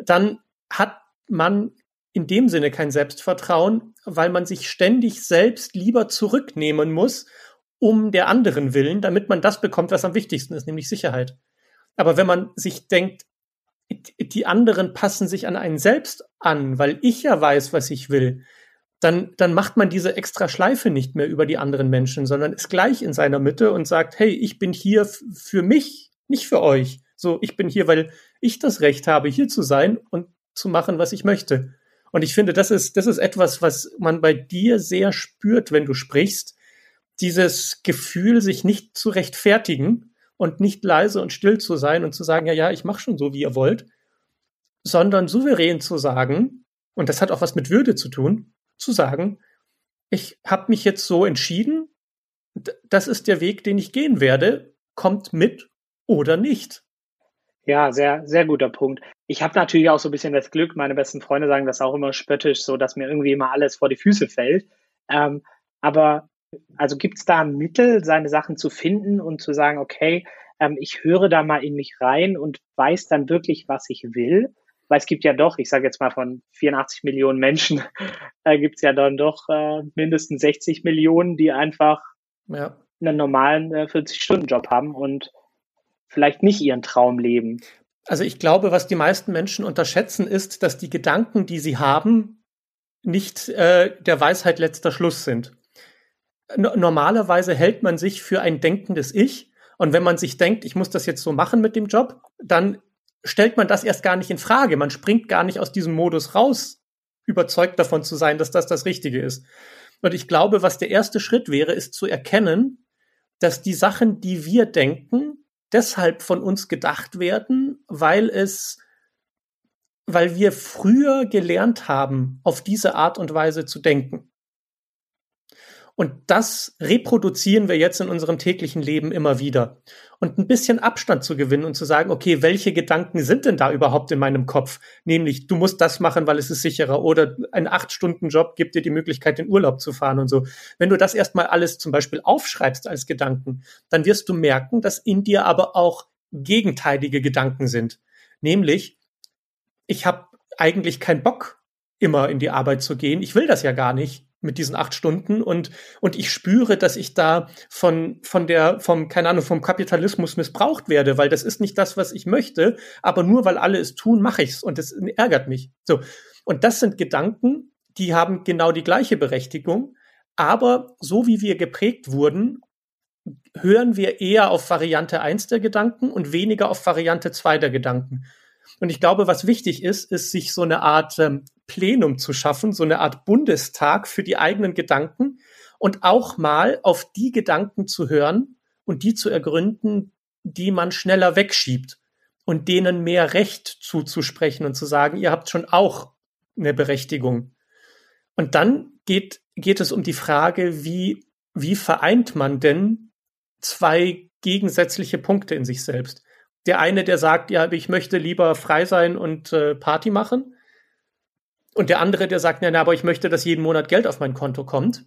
dann hat man in dem Sinne kein Selbstvertrauen, weil man sich ständig selbst lieber zurücknehmen muss, um der anderen willen, damit man das bekommt, was am wichtigsten ist, nämlich Sicherheit. Aber wenn man sich denkt, die anderen passen sich an einen selbst an, weil ich ja weiß, was ich will, dann, dann macht man diese extra Schleife nicht mehr über die anderen Menschen, sondern ist gleich in seiner Mitte und sagt, hey, ich bin hier für mich, nicht für euch. So, ich bin hier, weil ich das Recht habe, hier zu sein und zu machen, was ich möchte. Und ich finde, das ist, das ist etwas, was man bei dir sehr spürt, wenn du sprichst. Dieses Gefühl, sich nicht zu rechtfertigen, und nicht leise und still zu sein und zu sagen, ja, ja, ich mache schon so, wie ihr wollt, sondern souverän zu sagen, und das hat auch was mit Würde zu tun, zu sagen, ich habe mich jetzt so entschieden, das ist der Weg, den ich gehen werde, kommt mit oder nicht. Ja, sehr, sehr guter Punkt. Ich habe natürlich auch so ein bisschen das Glück, meine besten Freunde sagen das auch immer spöttisch, so dass mir irgendwie immer alles vor die Füße fällt. Ähm, aber also gibt es da ein Mittel, seine Sachen zu finden und zu sagen, okay, ähm, ich höre da mal in mich rein und weiß dann wirklich, was ich will? Weil es gibt ja doch, ich sage jetzt mal von 84 Millionen Menschen, äh, gibt es ja dann doch äh, mindestens 60 Millionen, die einfach ja. einen normalen äh, 40-Stunden-Job haben und vielleicht nicht ihren Traum leben. Also ich glaube, was die meisten Menschen unterschätzen, ist, dass die Gedanken, die sie haben, nicht äh, der Weisheit letzter Schluss sind normalerweise hält man sich für ein denkendes Ich. Und wenn man sich denkt, ich muss das jetzt so machen mit dem Job, dann stellt man das erst gar nicht in Frage. Man springt gar nicht aus diesem Modus raus, überzeugt davon zu sein, dass das das Richtige ist. Und ich glaube, was der erste Schritt wäre, ist zu erkennen, dass die Sachen, die wir denken, deshalb von uns gedacht werden, weil es, weil wir früher gelernt haben, auf diese Art und Weise zu denken. Und das reproduzieren wir jetzt in unserem täglichen Leben immer wieder. Und ein bisschen Abstand zu gewinnen und zu sagen, okay, welche Gedanken sind denn da überhaupt in meinem Kopf? Nämlich, du musst das machen, weil es ist sicherer oder ein Acht-Stunden-Job gibt dir die Möglichkeit, in Urlaub zu fahren und so. Wenn du das erstmal alles zum Beispiel aufschreibst als Gedanken, dann wirst du merken, dass in dir aber auch gegenteilige Gedanken sind. Nämlich, ich habe eigentlich keinen Bock, immer in die Arbeit zu gehen. Ich will das ja gar nicht mit diesen acht Stunden und und ich spüre, dass ich da von von der vom keine Ahnung vom Kapitalismus missbraucht werde, weil das ist nicht das, was ich möchte, aber nur weil alle es tun, mache ich's und das ärgert mich. So und das sind Gedanken, die haben genau die gleiche Berechtigung, aber so wie wir geprägt wurden, hören wir eher auf Variante eins der Gedanken und weniger auf Variante zwei der Gedanken. Und ich glaube, was wichtig ist, ist, sich so eine Art ähm, Plenum zu schaffen, so eine Art Bundestag für die eigenen Gedanken und auch mal auf die Gedanken zu hören und die zu ergründen, die man schneller wegschiebt und denen mehr Recht zuzusprechen und zu sagen, ihr habt schon auch eine Berechtigung. Und dann geht, geht es um die Frage, wie, wie vereint man denn zwei gegensätzliche Punkte in sich selbst? Der eine, der sagt, ja, ich möchte lieber frei sein und äh, Party machen. Und der andere, der sagt, na, aber ich möchte, dass jeden Monat Geld auf mein Konto kommt.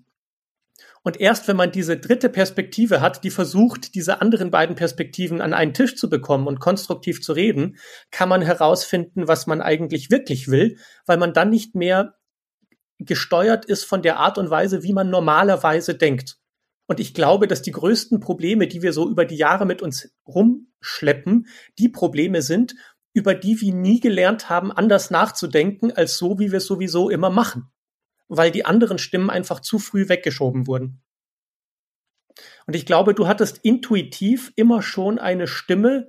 Und erst wenn man diese dritte Perspektive hat, die versucht, diese anderen beiden Perspektiven an einen Tisch zu bekommen und konstruktiv zu reden, kann man herausfinden, was man eigentlich wirklich will, weil man dann nicht mehr gesteuert ist von der Art und Weise, wie man normalerweise denkt. Und ich glaube, dass die größten Probleme, die wir so über die Jahre mit uns rumschleppen, die Probleme sind, über die wir nie gelernt haben, anders nachzudenken, als so, wie wir es sowieso immer machen. Weil die anderen Stimmen einfach zu früh weggeschoben wurden. Und ich glaube, du hattest intuitiv immer schon eine Stimme,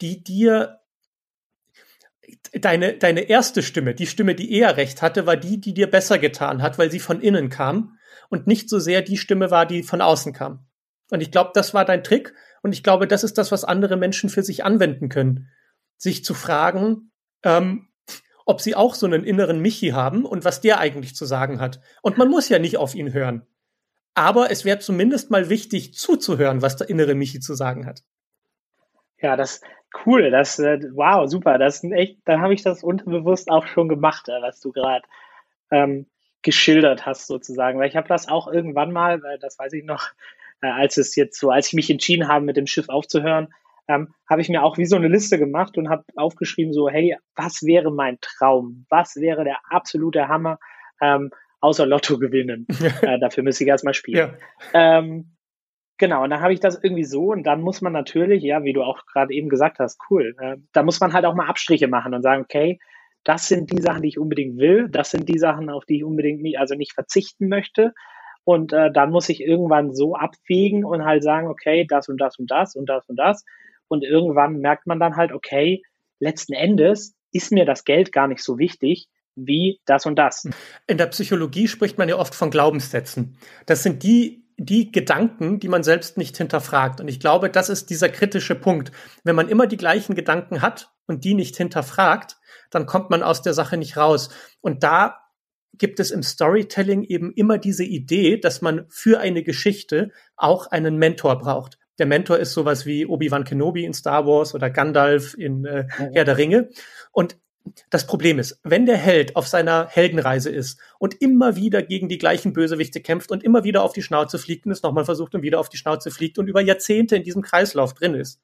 die dir deine, deine erste Stimme, die Stimme, die eher recht hatte, war die, die dir besser getan hat, weil sie von innen kam und nicht so sehr die Stimme war, die von außen kam. Und ich glaube, das war dein Trick. Und ich glaube, das ist das, was andere Menschen für sich anwenden können. Sich zu fragen, ähm, ob sie auch so einen inneren Michi haben und was der eigentlich zu sagen hat. Und man muss ja nicht auf ihn hören. Aber es wäre zumindest mal wichtig zuzuhören, was der innere Michi zu sagen hat. Ja, das cool, das äh, wow, super, das echt, da habe ich das unterbewusst auch schon gemacht, äh, was du gerade ähm, geschildert hast sozusagen, weil ich habe das auch irgendwann mal, weil das weiß ich noch, äh, als es jetzt so, als ich mich entschieden habe, mit dem Schiff aufzuhören, ähm, habe ich mir auch wie so eine Liste gemacht und habe aufgeschrieben so, hey, was wäre mein Traum? Was wäre der absolute Hammer? Ähm, außer Lotto gewinnen. äh, dafür müsste ich erstmal spielen. Ja. Ähm, genau, und dann habe ich das irgendwie so und dann muss man natürlich, ja, wie du auch gerade eben gesagt hast, cool, äh, da muss man halt auch mal Abstriche machen und sagen, okay, das sind die Sachen, die ich unbedingt will, das sind die Sachen, auf die ich unbedingt nicht, also nicht verzichten möchte. Und äh, dann muss ich irgendwann so abwägen und halt sagen, okay, das und das und das und das und das. Und irgendwann merkt man dann halt, okay, letzten Endes ist mir das Geld gar nicht so wichtig wie das und das. In der Psychologie spricht man ja oft von Glaubenssätzen. Das sind die die Gedanken, die man selbst nicht hinterfragt. Und ich glaube, das ist dieser kritische Punkt. Wenn man immer die gleichen Gedanken hat und die nicht hinterfragt, dann kommt man aus der Sache nicht raus. Und da gibt es im Storytelling eben immer diese Idee, dass man für eine Geschichte auch einen Mentor braucht. Der Mentor ist sowas wie Obi-Wan Kenobi in Star Wars oder Gandalf in äh, Herr der Ringe. Und das Problem ist, wenn der Held auf seiner Heldenreise ist und immer wieder gegen die gleichen Bösewichte kämpft und immer wieder auf die Schnauze fliegt und es nochmal versucht und wieder auf die Schnauze fliegt und über Jahrzehnte in diesem Kreislauf drin ist,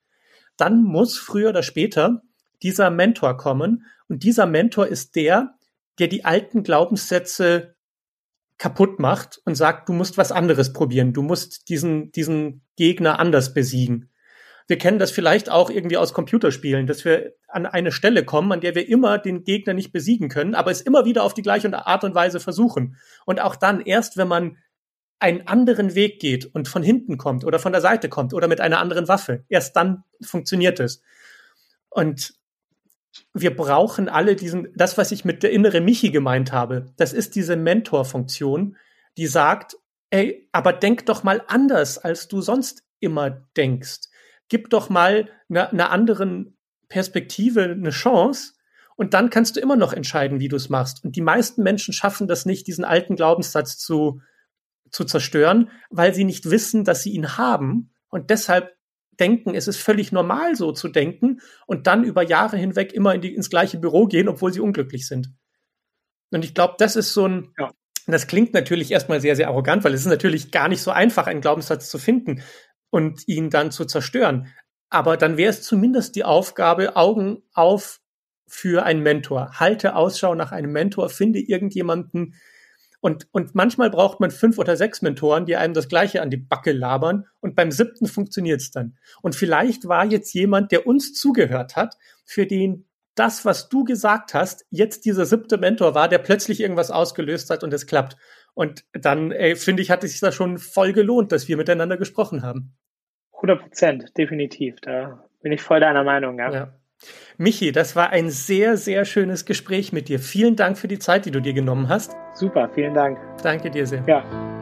dann muss früher oder später dieser Mentor kommen und dieser Mentor ist der, der die alten Glaubenssätze kaputt macht und sagt, du musst was anderes probieren, du musst diesen, diesen Gegner anders besiegen. Wir kennen das vielleicht auch irgendwie aus Computerspielen, dass wir an eine Stelle kommen, an der wir immer den Gegner nicht besiegen können, aber es immer wieder auf die gleiche Art und Weise versuchen. Und auch dann erst, wenn man einen anderen Weg geht und von hinten kommt oder von der Seite kommt oder mit einer anderen Waffe, erst dann funktioniert es. Und wir brauchen alle diesen, das, was ich mit der innere Michi gemeint habe, das ist diese Mentorfunktion, die sagt, ey, aber denk doch mal anders, als du sonst immer denkst. Gib doch mal einer eine anderen Perspektive eine Chance und dann kannst du immer noch entscheiden, wie du es machst. Und die meisten Menschen schaffen das nicht, diesen alten Glaubenssatz zu, zu zerstören, weil sie nicht wissen, dass sie ihn haben und deshalb denken, es ist völlig normal so zu denken und dann über Jahre hinweg immer in die, ins gleiche Büro gehen, obwohl sie unglücklich sind. Und ich glaube, das ist so ein, ja. das klingt natürlich erstmal sehr, sehr arrogant, weil es ist natürlich gar nicht so einfach, einen Glaubenssatz zu finden und ihn dann zu zerstören. Aber dann wäre es zumindest die Aufgabe, Augen auf für einen Mentor. Halte Ausschau nach einem Mentor, finde irgendjemanden, und, und manchmal braucht man fünf oder sechs Mentoren, die einem das Gleiche an die Backe labern. Und beim siebten funktioniert es dann. Und vielleicht war jetzt jemand, der uns zugehört hat, für den das, was du gesagt hast, jetzt dieser siebte Mentor war, der plötzlich irgendwas ausgelöst hat und es klappt. Und dann, ey, finde ich, hat es sich da schon voll gelohnt, dass wir miteinander gesprochen haben. 100 Prozent, definitiv. Da bin ich voll deiner Meinung, ja. ja. Michi, das war ein sehr, sehr schönes Gespräch mit dir. Vielen Dank für die Zeit, die du dir genommen hast. Super, vielen Dank. Danke dir sehr. Ja.